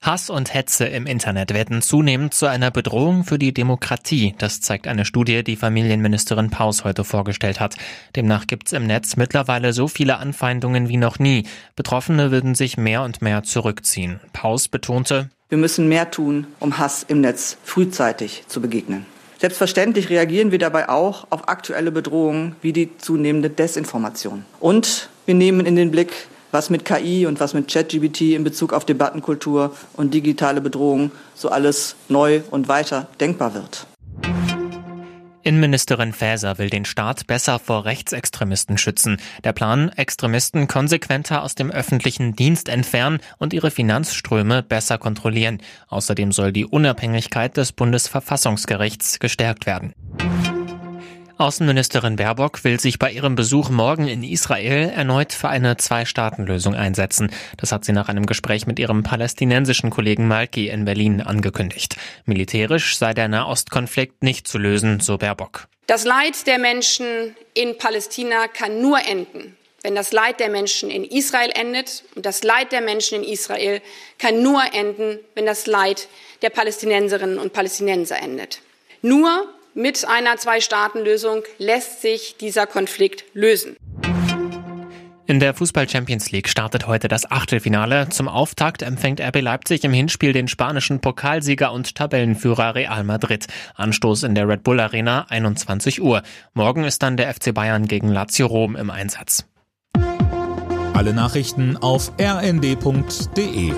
Hass und Hetze im Internet werden zunehmend zu einer Bedrohung für die Demokratie. Das zeigt eine Studie, die Familienministerin Paus heute vorgestellt hat. Demnach gibt's im Netz mittlerweile so viele Anfeindungen wie noch nie. Betroffene würden sich mehr und mehr zurückziehen. Paus betonte, wir müssen mehr tun, um Hass im Netz frühzeitig zu begegnen. Selbstverständlich reagieren wir dabei auch auf aktuelle Bedrohungen wie die zunehmende Desinformation. Und wir nehmen in den Blick, was mit KI und was mit ChatGBT in Bezug auf Debattenkultur und digitale Bedrohungen so alles neu und weiter denkbar wird. Innenministerin Faeser will den Staat besser vor Rechtsextremisten schützen. Der Plan, Extremisten konsequenter aus dem öffentlichen Dienst entfernen und ihre Finanzströme besser kontrollieren. Außerdem soll die Unabhängigkeit des Bundesverfassungsgerichts gestärkt werden. Außenministerin Baerbock will sich bei ihrem Besuch morgen in Israel erneut für eine Zwei-Staaten-Lösung einsetzen. Das hat sie nach einem Gespräch mit ihrem palästinensischen Kollegen Malki in Berlin angekündigt. Militärisch sei der Nahostkonflikt nicht zu lösen, so Baerbock. Das Leid der Menschen in Palästina kann nur enden, wenn das Leid der Menschen in Israel endet. Und das Leid der Menschen in Israel kann nur enden, wenn das Leid der Palästinenserinnen und Palästinenser endet. Nur mit einer Zwei-Staaten-Lösung lässt sich dieser Konflikt lösen. In der Fußball Champions League startet heute das Achtelfinale. Zum Auftakt empfängt RB Leipzig im Hinspiel den spanischen Pokalsieger und Tabellenführer Real Madrid. Anstoß in der Red Bull Arena 21 Uhr. Morgen ist dann der FC Bayern gegen Lazio Rom im Einsatz. Alle Nachrichten auf rnd.de